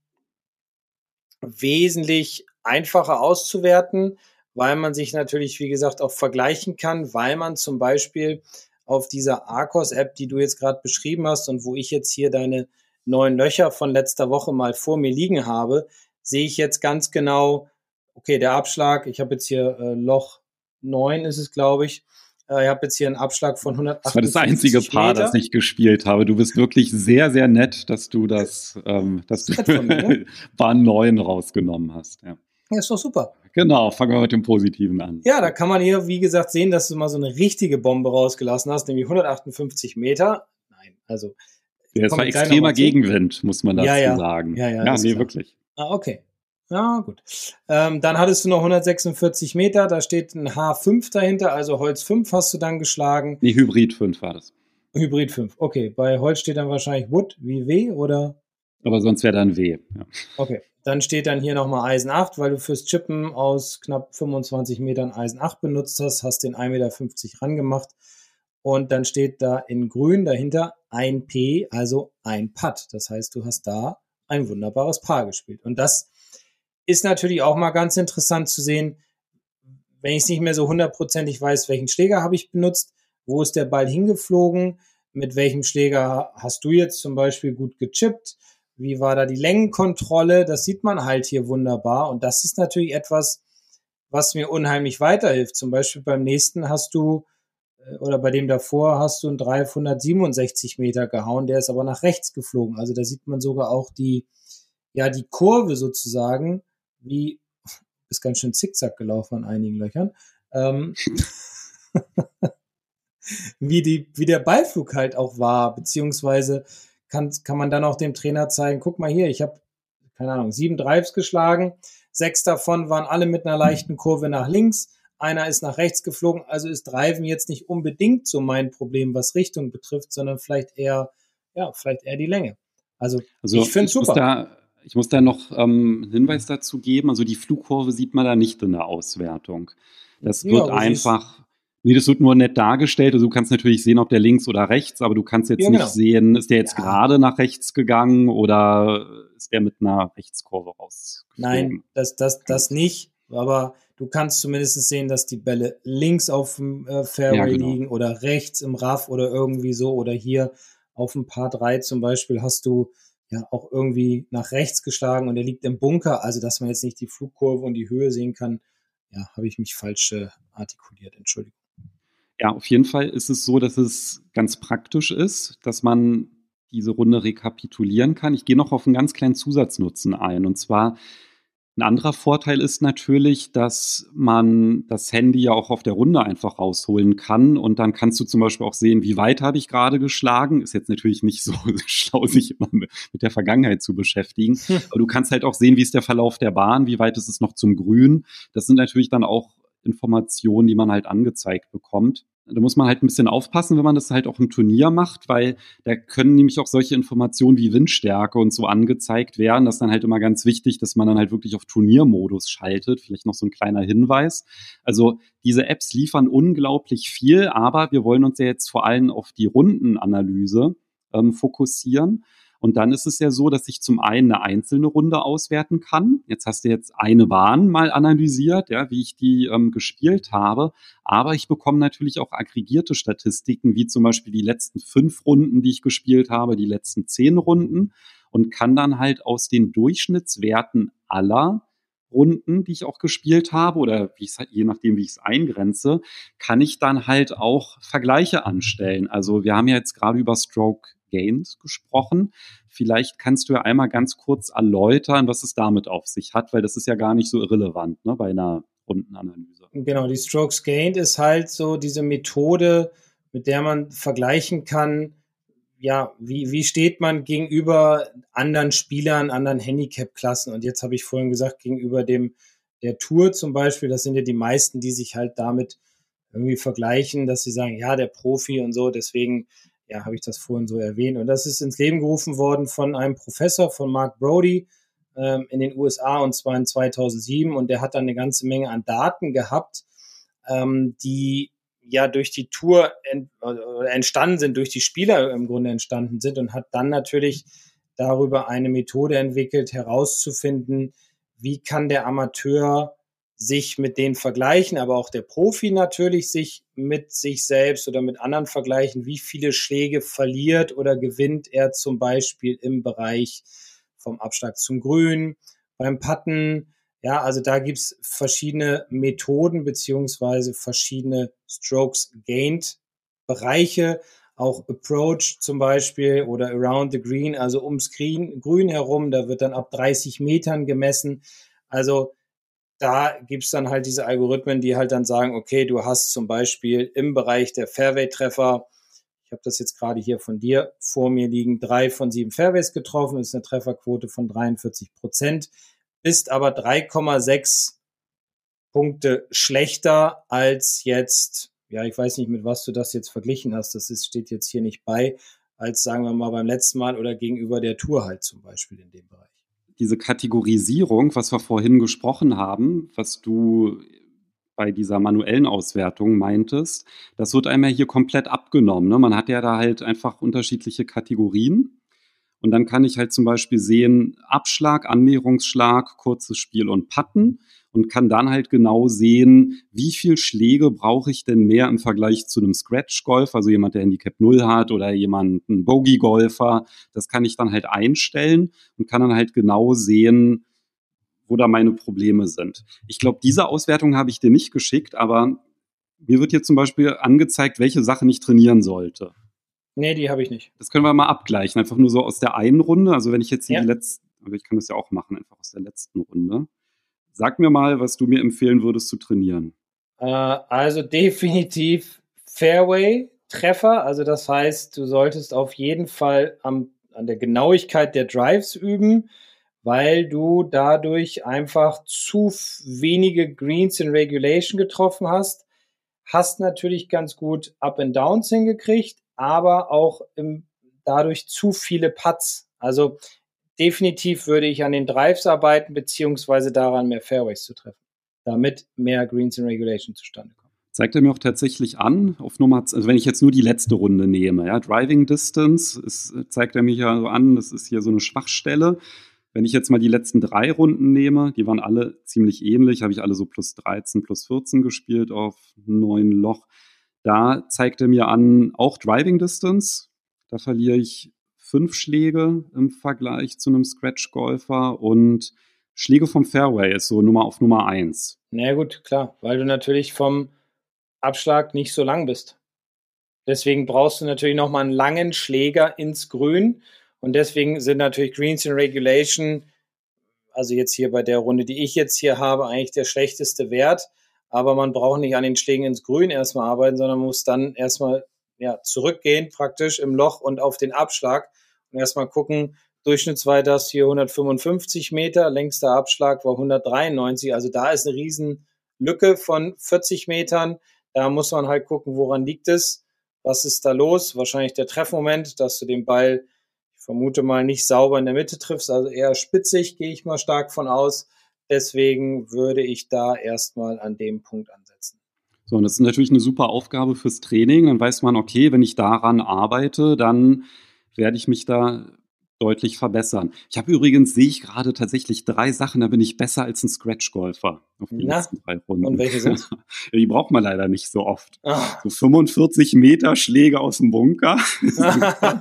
S3: wesentlich einfacher auszuwerten, weil man sich natürlich, wie gesagt, auch vergleichen kann, weil man zum Beispiel auf dieser Arcos-App, die du jetzt gerade beschrieben hast und wo ich jetzt hier deine neuen Löcher von letzter Woche mal vor mir liegen habe, sehe ich jetzt ganz genau, okay, der Abschlag, ich habe jetzt hier äh, Loch 9 ist es, glaube ich, äh, ich habe jetzt hier einen Abschlag von 180
S2: Das war das einzige Paar, das ich gespielt habe. Du bist wirklich sehr, sehr nett, dass du das, ähm, dass du ne? Bahn 9 rausgenommen hast. Ja.
S3: Ja, ist doch super.
S2: Genau, fangen wir mit dem Positiven an.
S3: Ja, da kann man hier, wie gesagt, sehen, dass du mal so eine richtige Bombe rausgelassen hast, nämlich 158 Meter. Nein, also.
S2: Ja, es war extremer Gegenwind, muss man dazu
S3: ja, ja.
S2: sagen.
S3: Ja, ja,
S2: ja nee, klar. wirklich.
S3: Ah, okay. Ja, gut. Ähm, dann hattest du noch 146 Meter, da steht ein H5 dahinter, also Holz 5 hast du dann geschlagen.
S2: Nee, Hybrid 5 war das.
S3: Hybrid 5, okay. Bei Holz steht dann wahrscheinlich Wood wie W oder?
S2: Aber sonst wäre dann W. Ja.
S3: Okay. Dann steht dann hier nochmal Eisen 8, weil du fürs Chippen aus knapp 25 Metern Eisen 8 benutzt hast, hast den 1,50 Meter rangemacht. Und dann steht da in grün dahinter ein P, also ein Putt. Das heißt, du hast da ein wunderbares Paar gespielt. Und das ist natürlich auch mal ganz interessant zu sehen, wenn ich es nicht mehr so hundertprozentig weiß, welchen Schläger habe ich benutzt, wo ist der Ball hingeflogen, mit welchem Schläger hast du jetzt zum Beispiel gut gechippt, wie war da die Längenkontrolle, das sieht man halt hier wunderbar und das ist natürlich etwas, was mir unheimlich weiterhilft. Zum Beispiel beim nächsten hast du äh, oder bei dem davor hast du einen 367 Meter gehauen, der ist aber nach rechts geflogen. Also da sieht man sogar auch die, ja, die Kurve sozusagen, wie, ist ganz schön zickzack gelaufen an einigen Löchern, ähm, wie die, wie der Ballflug halt auch war, beziehungsweise kann, kann man dann auch dem Trainer zeigen, guck mal hier, ich habe, keine Ahnung, sieben Drives geschlagen, sechs davon waren alle mit einer leichten Kurve nach links, einer ist nach rechts geflogen, also ist Driven jetzt nicht unbedingt so mein Problem, was Richtung betrifft, sondern vielleicht eher, ja, vielleicht eher die Länge. Also, also ich finde es super.
S2: Da, ich muss da noch ähm, einen Hinweis dazu geben. Also die Flugkurve sieht man da nicht in der Auswertung. Das wird ja, einfach Nee, das wird nur nett dargestellt. Also du kannst natürlich sehen, ob der links oder rechts, aber du kannst jetzt ja, genau. nicht sehen, ist der jetzt ja. gerade nach rechts gegangen oder ist der mit einer Rechtskurve raus?
S3: Nein, das, das, das nicht. Aber du kannst zumindest sehen, dass die Bälle links auf dem äh, Fairway ja, genau. liegen oder rechts im Raff oder irgendwie so oder hier auf dem Paar 3 zum Beispiel hast du ja auch irgendwie nach rechts geschlagen und er liegt im Bunker. Also, dass man jetzt nicht die Flugkurve und die Höhe sehen kann, ja, habe ich mich falsch äh, artikuliert. Entschuldigung.
S2: Ja, auf jeden Fall ist es so, dass es ganz praktisch ist, dass man diese Runde rekapitulieren kann. Ich gehe noch auf einen ganz kleinen Zusatznutzen ein. Und zwar ein anderer Vorteil ist natürlich, dass man das Handy ja auch auf der Runde einfach rausholen kann und dann kannst du zum Beispiel auch sehen, wie weit habe ich gerade geschlagen. Ist jetzt natürlich nicht so schlau, sich immer mit der Vergangenheit zu beschäftigen. Hm. Aber du kannst halt auch sehen, wie ist der Verlauf der Bahn, wie weit ist es noch zum Grün. Das sind natürlich dann auch Informationen, die man halt angezeigt bekommt. Da muss man halt ein bisschen aufpassen, wenn man das halt auch im Turnier macht, weil da können nämlich auch solche Informationen wie Windstärke und so angezeigt werden. Das ist dann halt immer ganz wichtig, dass man dann halt wirklich auf Turniermodus schaltet. Vielleicht noch so ein kleiner Hinweis. Also diese Apps liefern unglaublich viel, aber wir wollen uns ja jetzt vor allem auf die Rundenanalyse ähm, fokussieren. Und dann ist es ja so, dass ich zum einen eine einzelne Runde auswerten kann. Jetzt hast du jetzt eine Bahn mal analysiert, ja, wie ich die ähm, gespielt habe. Aber ich bekomme natürlich auch aggregierte Statistiken, wie zum Beispiel die letzten fünf Runden, die ich gespielt habe, die letzten zehn Runden und kann dann halt aus den Durchschnittswerten aller Runden, die ich auch gespielt habe oder wie je nachdem, wie ich es eingrenze, kann ich dann halt auch Vergleiche anstellen. Also wir haben ja jetzt gerade über Stroke Gains gesprochen. Vielleicht kannst du ja einmal ganz kurz erläutern, was es damit auf sich hat, weil das ist ja gar nicht so irrelevant ne, bei einer Rundenanalyse.
S3: Genau, die Strokes Gained ist halt so diese Methode, mit der man vergleichen kann, ja, wie, wie steht man gegenüber anderen Spielern, anderen Handicap-Klassen? Und jetzt habe ich vorhin gesagt, gegenüber dem der Tour zum Beispiel, das sind ja die meisten, die sich halt damit irgendwie vergleichen, dass sie sagen, ja, der Profi und so, deswegen ja, habe ich das vorhin so erwähnt. Und das ist ins Leben gerufen worden von einem Professor, von Mark Brody ähm, in den USA und zwar in 2007. Und der hat dann eine ganze Menge an Daten gehabt, ähm, die ja durch die Tour ent, äh, entstanden sind, durch die Spieler im Grunde entstanden sind und hat dann natürlich darüber eine Methode entwickelt, herauszufinden, wie kann der Amateur sich mit denen vergleichen, aber auch der Profi natürlich sich mit sich selbst oder mit anderen vergleichen, wie viele Schläge verliert oder gewinnt er zum Beispiel im Bereich vom Abschlag zum Grün, beim Patten. Ja, also da gibt's verschiedene Methoden beziehungsweise verschiedene Strokes gained Bereiche, auch Approach zum Beispiel oder Around the Green, also ums Green, Grün herum, da wird dann ab 30 Metern gemessen. Also da gibt's dann halt diese Algorithmen, die halt dann sagen, okay, du hast zum Beispiel im Bereich der Fairway-Treffer, ich habe das jetzt gerade hier von dir vor mir liegen, drei von sieben Fairways getroffen, ist eine Trefferquote von 43 Prozent, bist aber 3,6 Punkte schlechter als jetzt, ja, ich weiß nicht, mit was du das jetzt verglichen hast, das ist, steht jetzt hier nicht bei, als sagen wir mal beim letzten Mal oder gegenüber der Tour halt zum Beispiel in dem Bereich.
S2: diese Kategorisierung, was wir vorhin gesprochen haben, was du bei dieser manuellen Auswertung meintest, das wird einmal hier komplett abgenommen. Ne? Man hat ja da halt einfach unterschiedliche Kategorien. Und dann kann ich halt zum Beispiel sehen, Abschlag, Annäherungsschlag, kurzes Spiel und Patten und kann dann halt genau sehen, wie viel Schläge brauche ich denn mehr im Vergleich zu einem Scratch-Golf, also jemand, der Handicap 0 hat oder jemand, ein Bogey-Golfer. Das kann ich dann halt einstellen und kann dann halt genau sehen, wo da meine Probleme sind. Ich glaube, diese Auswertung habe ich dir nicht geschickt, aber mir wird hier zum Beispiel angezeigt, welche Sachen ich trainieren sollte.
S3: Nee, die habe ich nicht.
S2: Das können wir mal abgleichen, einfach nur so aus der einen Runde. Also wenn ich jetzt hier ja. die letzte, aber ich kann das ja auch machen, einfach aus der letzten Runde. Sag mir mal, was du mir empfehlen würdest zu trainieren.
S3: Äh, also definitiv Fairway-Treffer. Also das heißt, du solltest auf jeden Fall am, an der Genauigkeit der Drives üben, weil du dadurch einfach zu wenige Greens in Regulation getroffen hast. Hast natürlich ganz gut Up and Downs hingekriegt, aber auch im, dadurch zu viele Putts. Also definitiv würde ich an den Drives arbeiten, beziehungsweise daran, mehr Fairways zu treffen, damit mehr Greens in Regulation zustande kommen.
S2: Zeigt er mir auch tatsächlich an, auf Nummer, also wenn ich jetzt nur die letzte Runde nehme, ja, Driving Distance, ist, zeigt er mich ja so an, das ist hier so eine Schwachstelle. Wenn ich jetzt mal die letzten drei Runden nehme, die waren alle ziemlich ähnlich, habe ich alle so plus 13, plus 14 gespielt auf neun Loch. Da zeigt er mir an, auch Driving Distance. Da verliere ich fünf Schläge im Vergleich zu einem Scratch-Golfer und Schläge vom Fairway ist so Nummer auf Nummer eins.
S3: Na gut, klar, weil du natürlich vom Abschlag nicht so lang bist. Deswegen brauchst du natürlich nochmal einen langen Schläger ins Grün und deswegen sind natürlich Greens in Regulation, also jetzt hier bei der Runde, die ich jetzt hier habe, eigentlich der schlechteste Wert. Aber man braucht nicht an den Schlägen ins Grün erstmal arbeiten, sondern muss dann erstmal ja, zurückgehen praktisch im Loch und auf den Abschlag und erstmal gucken, Durchschnittsweite hast hier 155 Meter, längster Abschlag war 193. Also da ist eine riesen Lücke von 40 Metern. Da muss man halt gucken, woran liegt es? Was ist da los? Wahrscheinlich der Treffmoment, dass du den Ball, ich vermute mal, nicht sauber in der Mitte triffst, also eher spitzig, gehe ich mal stark von aus. Deswegen würde ich da erstmal an dem Punkt ansetzen.
S2: So, und das ist natürlich eine super Aufgabe fürs Training. Dann weiß man, okay, wenn ich daran arbeite, dann werde ich mich da deutlich verbessern. Ich habe übrigens, sehe ich gerade tatsächlich drei Sachen, da bin ich besser als ein Scratch-Golfer
S3: auf die Na, letzten drei Runden. Und welche sind
S2: Die braucht man leider nicht so oft. Oh. So 45 Meter Schläge aus dem Bunker.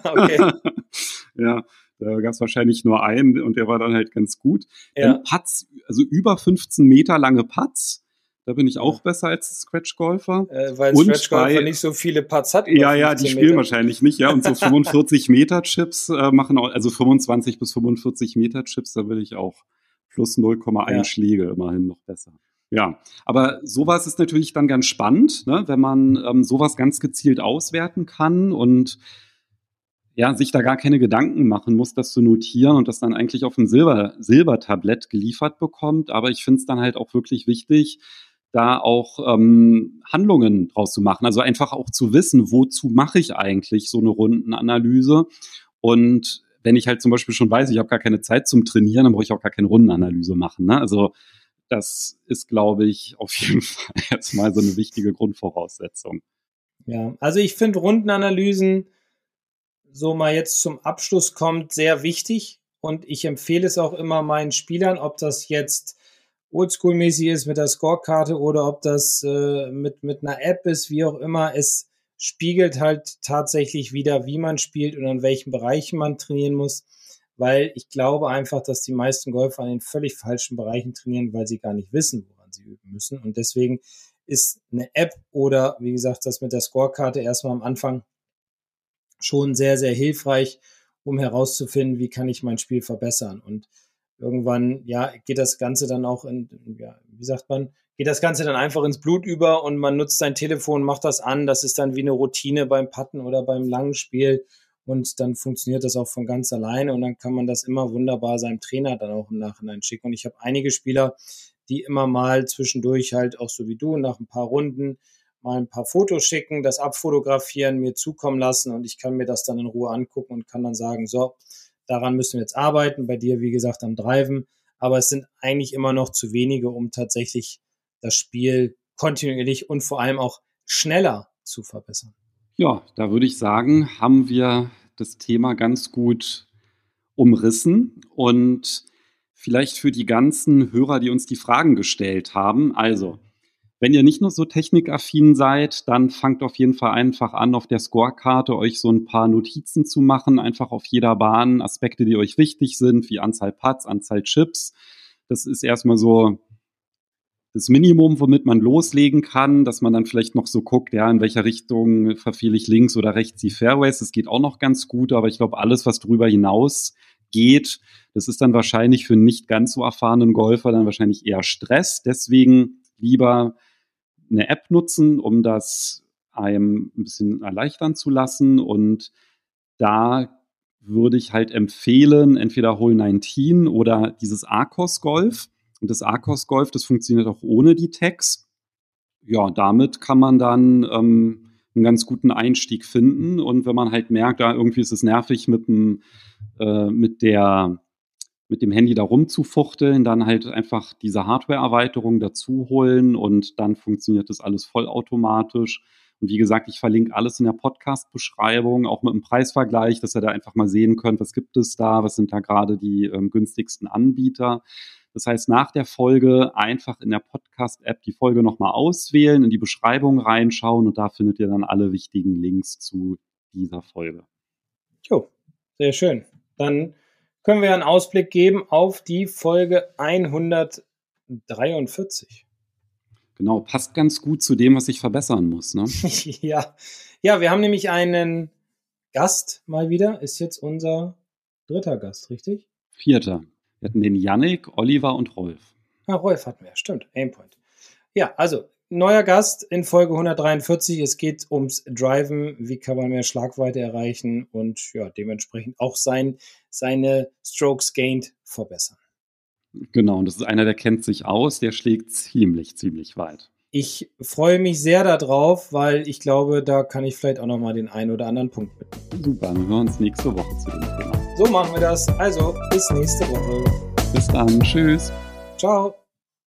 S2: okay. ja, da gab es wahrscheinlich nur einen und der war dann halt ganz gut. Ja. Dann Putts, also über 15 Meter lange Putts da bin ich auch besser als Scratch-Golfer.
S3: Äh, weil Scratch-Golfer nicht so viele Putts hat.
S2: Ja, ja, die spielen Meter. wahrscheinlich nicht, ja. Und so 45 Meter Chips äh, machen auch, also 25 bis 45 Meter Chips, da will ich auch plus 0,1 ja. Schläge immerhin noch besser. Ja, aber sowas ist natürlich dann ganz spannend, ne, wenn man ähm, sowas ganz gezielt auswerten kann und ja, sich da gar keine Gedanken machen muss, das zu notieren und das dann eigentlich auf ein Silber, Silbertablett geliefert bekommt. Aber ich finde es dann halt auch wirklich wichtig, da auch ähm, Handlungen draus zu machen. Also einfach auch zu wissen, wozu mache ich eigentlich so eine Rundenanalyse. Und wenn ich halt zum Beispiel schon weiß, ich habe gar keine Zeit zum Trainieren, dann brauche ich auch gar keine Rundenanalyse machen. Ne? Also das ist, glaube ich, auf jeden Fall jetzt mal so eine wichtige Grundvoraussetzung.
S3: Ja, also ich finde Rundenanalysen so mal jetzt zum Abschluss kommt, sehr wichtig. Und ich empfehle es auch immer meinen Spielern, ob das jetzt oldschool-mäßig ist mit der Scorekarte oder ob das äh, mit, mit einer App ist, wie auch immer. Es spiegelt halt tatsächlich wieder, wie man spielt und an welchen Bereichen man trainieren muss. Weil ich glaube einfach, dass die meisten Golfer an den völlig falschen Bereichen trainieren, weil sie gar nicht wissen, woran sie üben müssen. Und deswegen ist eine App oder wie gesagt, das mit der Scorekarte erstmal am Anfang schon sehr, sehr hilfreich, um herauszufinden, wie kann ich mein Spiel verbessern. Und irgendwann, ja, geht das Ganze dann auch in, ja, wie sagt man, geht das Ganze dann einfach ins Blut über und man nutzt sein Telefon, macht das an. Das ist dann wie eine Routine beim Patten oder beim langen Spiel. Und dann funktioniert das auch von ganz alleine und dann kann man das immer wunderbar seinem Trainer dann auch im Nachhinein schicken. Und ich habe einige Spieler, die immer mal zwischendurch halt auch so wie du nach ein paar Runden mal ein paar Fotos schicken, das abfotografieren, mir zukommen lassen und ich kann mir das dann in Ruhe angucken und kann dann sagen, so, daran müssen wir jetzt arbeiten. Bei dir, wie gesagt, am Driven. Aber es sind eigentlich immer noch zu wenige, um tatsächlich das Spiel kontinuierlich und vor allem auch schneller zu verbessern.
S2: Ja, da würde ich sagen, haben wir das Thema ganz gut umrissen und vielleicht für die ganzen Hörer, die uns die Fragen gestellt haben. Also, wenn ihr nicht nur so technikaffin seid, dann fangt auf jeden Fall einfach an, auf der Scorekarte euch so ein paar Notizen zu machen, einfach auf jeder Bahn Aspekte, die euch wichtig sind, wie Anzahl Putts, Anzahl Chips. Das ist erstmal so das Minimum, womit man loslegen kann, dass man dann vielleicht noch so guckt, ja, in welcher Richtung verfehle ich links oder rechts die Fairways. Das geht auch noch ganz gut, aber ich glaube, alles, was darüber hinaus geht, das ist dann wahrscheinlich für nicht ganz so erfahrenen Golfer dann wahrscheinlich eher Stress. Deswegen lieber eine App nutzen, um das einem ein bisschen erleichtern zu lassen. Und da würde ich halt empfehlen, entweder Hole 19 oder dieses Arcos Golf. Und das Arcos Golf, das funktioniert auch ohne die Tags. Ja, damit kann man dann ähm, einen ganz guten Einstieg finden. Und wenn man halt merkt, da irgendwie ist es nervig mit dem, äh, mit der, mit dem Handy da rumzufuchteln, dann halt einfach diese Hardware-Erweiterung dazu holen und dann funktioniert das alles vollautomatisch. Und wie gesagt, ich verlinke alles in der Podcast-Beschreibung, auch mit einem Preisvergleich, dass ihr da einfach mal sehen könnt, was gibt es da, was sind da gerade die ähm, günstigsten Anbieter. Das heißt, nach der Folge einfach in der Podcast-App die Folge nochmal auswählen, in die Beschreibung reinschauen und da findet ihr dann alle wichtigen Links zu dieser Folge.
S3: Jo, sehr schön. Dann können wir einen Ausblick geben auf die Folge 143.
S2: Genau, passt ganz gut zu dem, was ich verbessern muss. Ne?
S3: ja. ja, wir haben nämlich einen Gast mal wieder. Ist jetzt unser dritter Gast, richtig?
S2: Vierter. Wir hatten den Yannick, Oliver und Rolf.
S3: Ah, Rolf hatten wir, stimmt. Aimpoint. Ja, also neuer Gast in Folge 143. Es geht ums Driven. Wie kann man mehr Schlagweite erreichen und ja, dementsprechend auch sein, seine Strokes gained verbessern.
S2: Genau, und das ist einer, der kennt sich aus, der schlägt ziemlich, ziemlich weit.
S3: Ich freue mich sehr darauf, weil ich glaube, da kann ich vielleicht auch nochmal den einen oder anderen Punkt
S2: mitnehmen. Super, dann hören wir uns nächste Woche zu dem Thema.
S3: So machen wir das. Also, bis nächste Woche.
S2: Bis dann. Tschüss.
S3: Ciao.